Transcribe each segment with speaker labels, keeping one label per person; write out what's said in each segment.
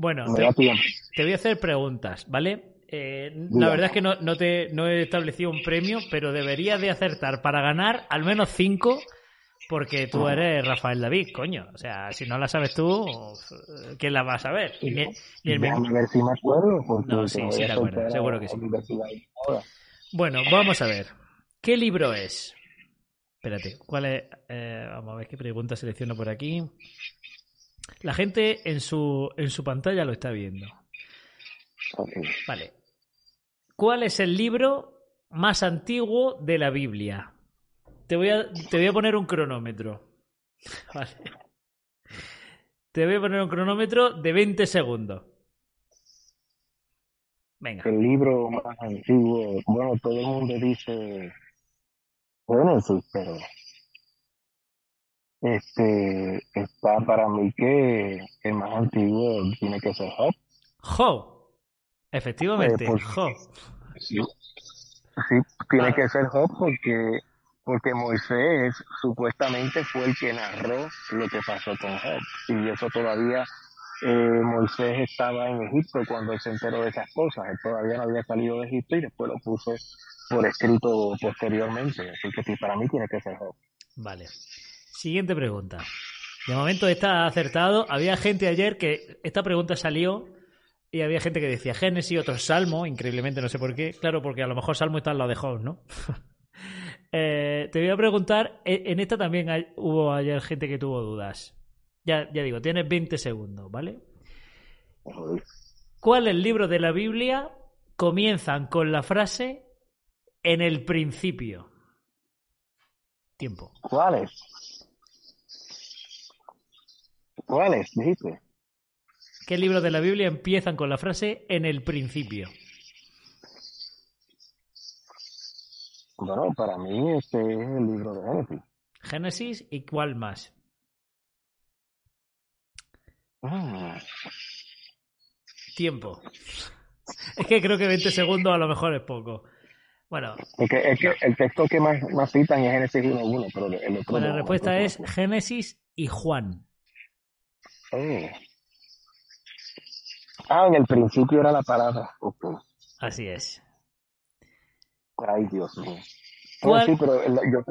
Speaker 1: Bueno, te, voy a hacer preguntas, ¿vale? Eh, la verdad es que no, no te, no he establecido un premio, pero deberías de acertar para ganar al menos cinco, porque tú eres Rafael David, coño. O sea, si no la sabes tú, ¿quién la va a saber? Y ni- ni el mismo-
Speaker 2: ver si me acuerdo. Porque
Speaker 1: No, sí, sí te acuerdas, seguro que sí. Bueno, vamos a ver. ¿Qué libro es? Espérate, ¿cuál es? Eh, vamos a ver qué pregunta selecciono por aquí. La gente en su, en su pantalla lo está viendo. Vale. ¿Cuál es el libro más antiguo de la Biblia? Te voy a, te voy a poner un cronómetro. Vale. Te voy a poner un cronómetro de 20 segundos. Venga.
Speaker 2: El libro más antiguo, bueno, todo el mundo dice Génesis, pero este está para mí que el más antiguo tiene que ser Job.
Speaker 1: Job. Efectivamente,
Speaker 2: Eh, por-
Speaker 1: Job.
Speaker 2: Sí, sí tiene
Speaker 1: Vale.
Speaker 2: que ser Job porque porque Moisés supuestamente fue el que narró lo que pasó con Job y eso todavía eh, Moisés estaba en Egipto cuando él se enteró de esas cosas, él todavía no había salido de Egipto y después lo puso por escrito posteriormente, así que sí, para mí tiene que ser Job.
Speaker 1: Vale. Siguiente pregunta. De momento está acertado. Había gente ayer que esta pregunta salió y había gente que decía Génesis, otros Salmo, increíblemente no sé por qué. Claro, porque a lo mejor Salmo está al lado de Job, ¿no? Eh, te voy a preguntar, e- en esta también hubo ayer gente que tuvo dudas. Ya, ya digo, tienes 20 segundos, ¿vale? ¿Cuáles libros de la Biblia comienzan con la frase en el principio? Tiempo.
Speaker 2: ¿Cuáles? ¿Cuáles? Dijiste.
Speaker 1: ¿Qué libros de la Biblia empiezan con la frase en el principio?
Speaker 2: Bueno, para mí este es el libro de Génesis.
Speaker 1: Génesis y cuál más?
Speaker 2: Ah,
Speaker 1: Tiempo. Es que creo que 20 segundos a lo mejor es poco. Bueno,
Speaker 2: es que, es que el texto que más, más citan es Génesis 1.1, pero el otro
Speaker 1: pues la respuesta es Génesis y Juan.
Speaker 2: Oh. Ah, en el principio era la palabra.
Speaker 1: Así es.
Speaker 2: Ay, Dios mío. No,
Speaker 1: ¿Cuál-
Speaker 2: sí, pero el- yo,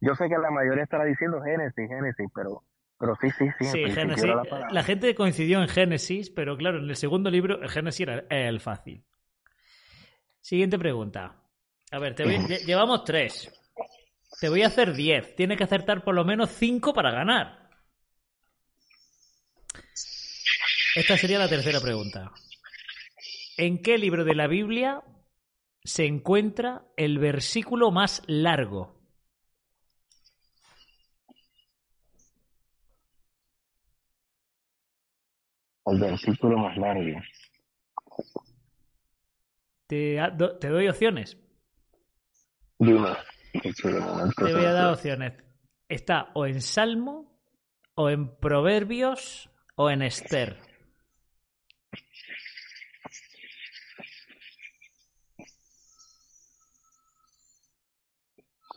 Speaker 2: yo sé que la mayoría estará diciendo Génesis, Génesis, pero, pero sí, sí, sí.
Speaker 1: Sí, Génesis.
Speaker 2: la
Speaker 1: gente coincidió en Génesis, pero claro, en el segundo libro el Génesis era el fácil. Siguiente pregunta. A ver, te voy- lle- llevamos tres. Te voy a hacer diez. Tienes que acertar por lo menos cinco para ganar. Esta sería la tercera pregunta. ¿En qué libro de la Biblia se encuentra el versículo más largo?
Speaker 2: El versículo más largo.
Speaker 1: Te, doy opciones.
Speaker 2: Dime.
Speaker 1: Te voy a dar opciones. Está o en Salmo, o en Proverbios, o en Esther.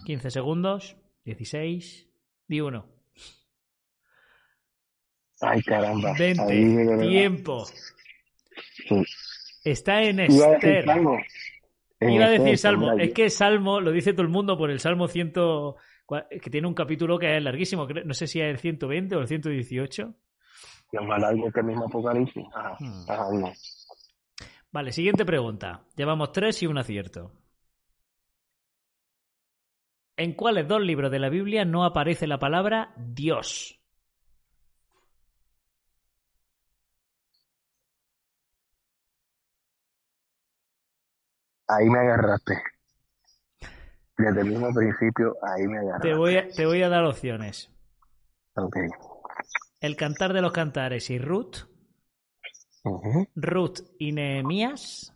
Speaker 1: ¿15 segundos? ¿16? Di uno.
Speaker 2: Ay, caramba. Ahí, de
Speaker 1: 20.
Speaker 2: verdad.
Speaker 1: Tiempo.
Speaker 2: Sí.
Speaker 1: Está en
Speaker 2: Iba
Speaker 1: Esther.
Speaker 2: En
Speaker 1: Iba a decir Salmo. Es que Salmo lo dice todo el mundo por el Salmo 100, cua- que tiene un capítulo que es larguísimo. No sé si es el 120 o el 118.
Speaker 2: que es más largo que el mismo Apocalipsis. Ajá.
Speaker 1: Hmm.
Speaker 2: Ajá, dime.
Speaker 1: Vale, siguiente pregunta. Llevamos tres y un acierto. ¿En cuáles dos libros de la Biblia no aparece la palabra Dios?
Speaker 2: Ahí me agarraste. Desde el mismo principio, ahí me agarraste.
Speaker 1: Te voy a, te voy a dar opciones.
Speaker 2: Ok.
Speaker 1: El Cantar de los Cantares y Ruth,
Speaker 2: Ujú.
Speaker 1: Ruth y Nehemías,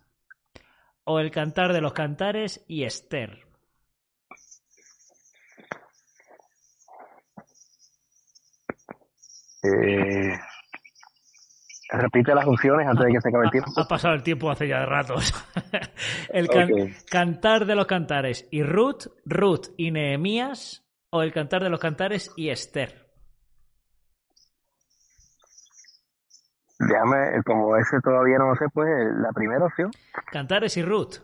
Speaker 1: o el Cantar de los Cantares y Esther.
Speaker 2: Eh, repite las opciones antes de que se acabe el tiempo.
Speaker 1: Ha, ha pasado el tiempo hace ya ratos. el can-. Cantar de los Cantares y Ruth, Ruth y Nehemías, o el Cantar de los Cantares y Esther.
Speaker 2: Déjame, como ese todavía no lo sé, pues la primera opción.
Speaker 1: Cantares y Ruth.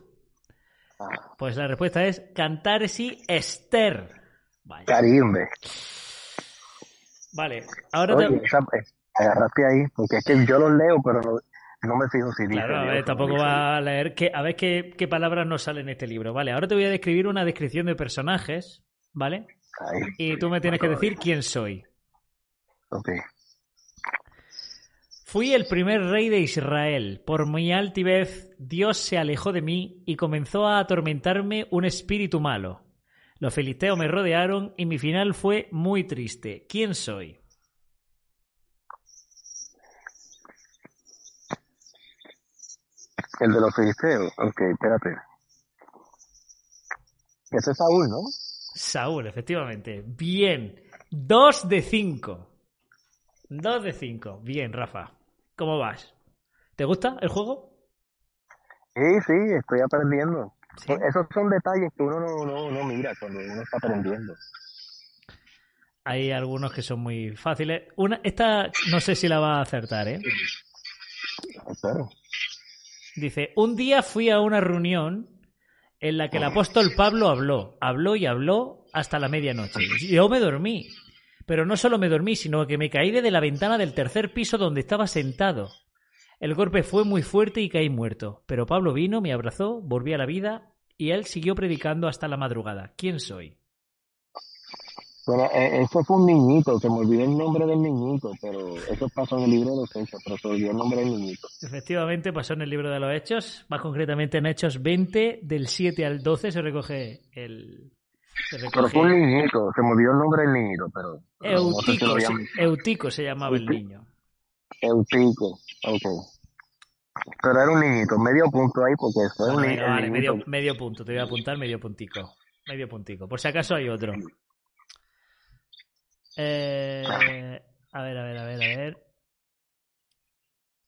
Speaker 2: Ah,
Speaker 1: Pues la respuesta es Cantares y Esther. Vaya.
Speaker 2: Carimbe.
Speaker 1: Vale, ahora te-
Speaker 2: Oye, esa, eh, agarraste ahí, porque es que yo los leo, pero no, no me fijo si dice.
Speaker 1: Claro, a ver, tampoco
Speaker 2: no
Speaker 1: va a leer que, a ver qué, qué palabras nos salen en este libro. Vale, ahora te voy a describir una descripción de personajes, ¿vale?
Speaker 2: Ahí.
Speaker 1: Y tú me tienes que decir quién soy.
Speaker 2: Ok.
Speaker 1: Fui el primer rey de Israel. Por mi altivez, Dios se alejó de mí y comenzó a atormentarme un espíritu malo. Los filisteos me rodearon y mi final fue muy triste. ¿Quién soy?
Speaker 2: El de los filisteos. Ok, espérate. Ese es Saúl, ¿no?
Speaker 1: Saúl, efectivamente. Bien. Dos de cinco. Dos de cinco. Bien, Rafa. ¿Cómo vas? ¿Te gusta el juego?
Speaker 2: Sí, sí, estoy aprendiendo.
Speaker 1: Sí.
Speaker 2: Esos son detalles que uno no, no, no mira cuando uno está aprendiendo.
Speaker 1: Hay algunos que son muy fáciles. Una, esta no sé si la va a acertar, ¿eh?
Speaker 2: Espero.
Speaker 1: Dice, un día fui a una reunión en la que el apóstol Pablo habló, habló y habló hasta la medianoche. Yo me dormí, pero no solo me dormí, sino que me caí desde la ventana del tercer piso donde estaba sentado. El golpe fue muy fuerte y caí muerto, pero Pablo vino, me abrazó, volví a la vida y él siguió predicando hasta la madrugada. ¿Quién soy?
Speaker 2: Bueno, eh, ese fue un niñito, se me olvidó el nombre del niñito, pero eso pasó en el libro de los hechos, pero se me olvidó el nombre del niñito.
Speaker 1: Efectivamente, pasó en el libro de los Hechos, más concretamente en Hechos 20, del 7 al 12 se recoge el... Se
Speaker 2: Pero fue un niñito, se me olvidó el nombre del niñito, pero pero no sé si lo
Speaker 1: Eutico, se, Eutico se llamaba el niño.
Speaker 2: Eutico, ok. Pero era un niñito, medio punto ahí porque fue un
Speaker 1: Bueno,
Speaker 2: ni-
Speaker 1: venga,
Speaker 2: el
Speaker 1: vale,
Speaker 2: niñito.
Speaker 1: medio, medio punto, te voy a apuntar medio puntico. Medio puntico. Por si acaso hay otro. Eh, a ver, a ver, a ver, a ver.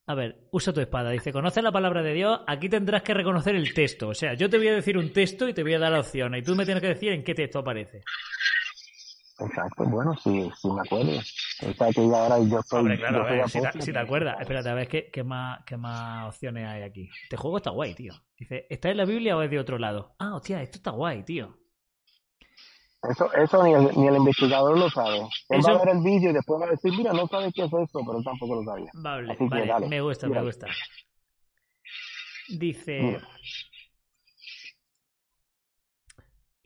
Speaker 1: A ver, usa tu espada. Dice, conoce la palabra de Dios, aquí tendrás que reconocer el texto. O sea, yo te voy a decir un texto y te voy a dar la opción. Y tú me tienes que decir en qué texto aparece.
Speaker 2: Exacto, bueno, sí, sí me acuerdo. O sea que ya ahora yo soy,
Speaker 1: Hombre, claro,
Speaker 2: yo
Speaker 1: a
Speaker 2: soy
Speaker 1: ver, si, te, si te acuerdas. Espérate, a ver qué, qué más, qué más opciones hay aquí. Este juego está guay, tío. Dice, ¿está en la Biblia o es de otro lado? Ah, hostia, esto está guay, tío.
Speaker 2: Eso, eso ni el, ni el investigador lo sabe. Él
Speaker 1: Eso-
Speaker 2: va a ver el vídeo y después va a decir, mira, no sabe qué es esto, pero él tampoco lo sabía.
Speaker 1: Vale,
Speaker 2: que
Speaker 1: vale,
Speaker 2: dale,
Speaker 1: me gusta, me gusta. Dice,
Speaker 2: Mira.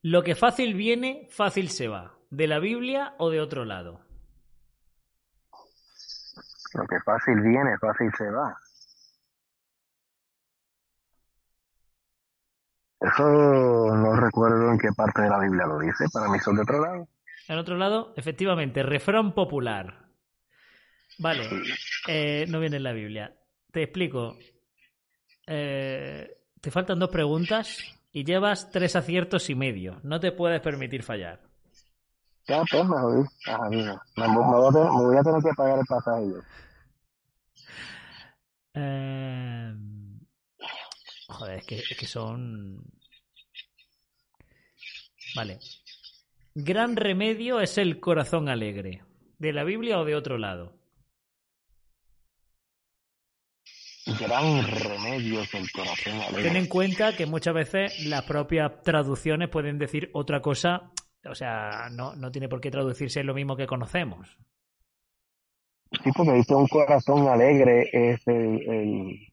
Speaker 1: lo que fácil viene, fácil se va. ¿De la Biblia o de otro lado?
Speaker 2: Lo que fácil viene, fácil se va. Eso no recuerdo en qué parte de la Biblia lo dice, para mí son de otro lado.
Speaker 1: En otro lado, efectivamente, refrán popular. Vale, eh, no viene en la Biblia. Te explico. Eh, te faltan dos preguntas y llevas tres aciertos y medio. No te puedes permitir fallar.
Speaker 2: Ya, pues me jodí. Ajá, mira. Me, me voy a tener, me voy a tener que pagar el pasaje yo.
Speaker 1: Eh, Joder, es que, es que son. Vale. Gran remedio es el corazón alegre. ¿De la Biblia o de otro lado?
Speaker 2: Gran remedio es el corazón alegre.
Speaker 1: Ten en cuenta que muchas veces las propias traducciones pueden decir otra cosa. O sea, no, no tiene por qué traducirse lo mismo que conocemos.
Speaker 2: Sí, porque dice un corazón alegre es el, el-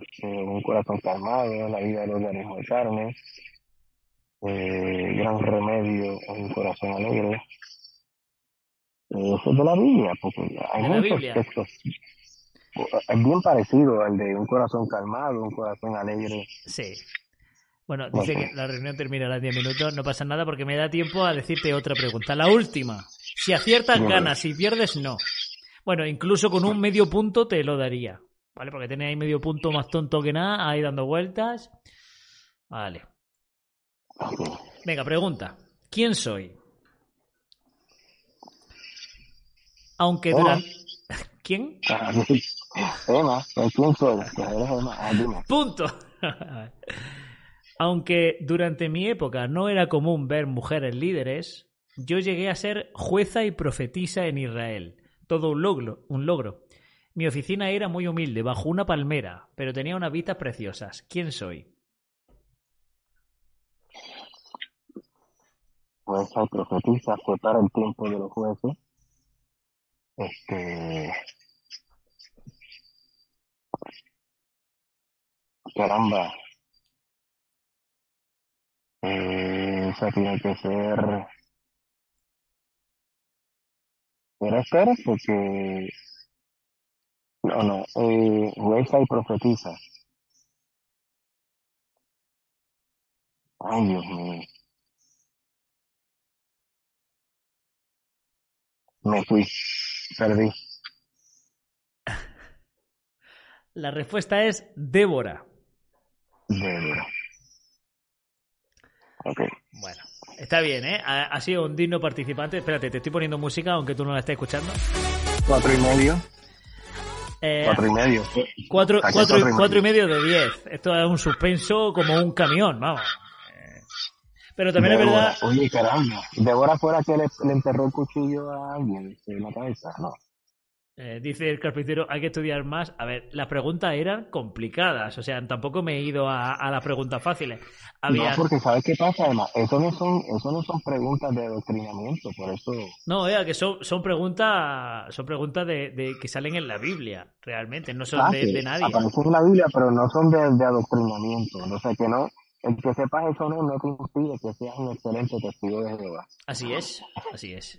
Speaker 2: este, un corazón calmado, la vida del organismo de carne. Eh, gran remedio es un corazón alegre. Eh, Eso es de la Biblia, porque hay
Speaker 1: ¿De la
Speaker 2: muchos
Speaker 1: Biblia?
Speaker 2: textos. Es bien parecido al de un corazón calmado, un corazón alegre.
Speaker 1: Sí. Bueno, dice que la reunión terminará en 10 minutos. No pasa nada porque me da tiempo a decirte otra pregunta. La última. Si aciertas, ganas. Si pierdes, no. Bueno, incluso con un medio punto te lo daría. ¿Vale? Porque tenés ahí medio punto más tonto que nada, ahí dando vueltas. Vale. Venga, pregunta. ¿Quién soy? Aunque durante... ¿Quién? Punto. Aunque durante mi época no era común ver mujeres líderes, yo llegué a ser jueza y profetisa en Israel. Todo un logro, un logro. Mi oficina era muy humilde, bajo una palmera, pero tenía unas vistas preciosas. ¿Quién soy?
Speaker 2: Pues el profetiza fue para el tiempo de los jueces. Este. Caramba. Eh, esa tiene que ser. Era porque. No, no. Eh, reza y profetiza. Ay, Dios mío. Me fui. Perdí.
Speaker 1: La respuesta es Débora.
Speaker 2: Débora. Ok.
Speaker 1: Bueno, está bien, ¿eh? Ha, ha sido un digno participante. Espérate, te estoy poniendo música, aunque tú no la estés escuchando.
Speaker 2: Cuatro y medio.
Speaker 1: Eh,
Speaker 2: Cuatro y medio.
Speaker 1: cuatro, cuatro y-
Speaker 2: cuatro y
Speaker 1: cuatro y medio de diez. Esto es un suspenso como un camión, vamos. Eh, Pero también es verdad.
Speaker 2: Oye, caramba. Débora fuera que le, le enterró el cuchillo a alguien en la cabeza. No.
Speaker 1: Eh, dice el carpintero, hay que estudiar más. A ver, las preguntas eran complicadas, o sea, tampoco me he ido a, a las preguntas fáciles. Había...
Speaker 2: No, porque ¿sabes qué pasa, además? Eso no son, eso no son preguntas de adoctrinamiento, por eso...
Speaker 1: No, vea, que son, son preguntas, son preguntas de, de- que salen en la Biblia, realmente, no son
Speaker 2: Ah,
Speaker 1: de, de nadie.
Speaker 2: Aparecen en la Biblia, pero no son de, de adoctrinamiento. O sea, que no... El que sepas eso no, no te impide que seas un excelente testigo de Jehová.
Speaker 1: Así es, así es.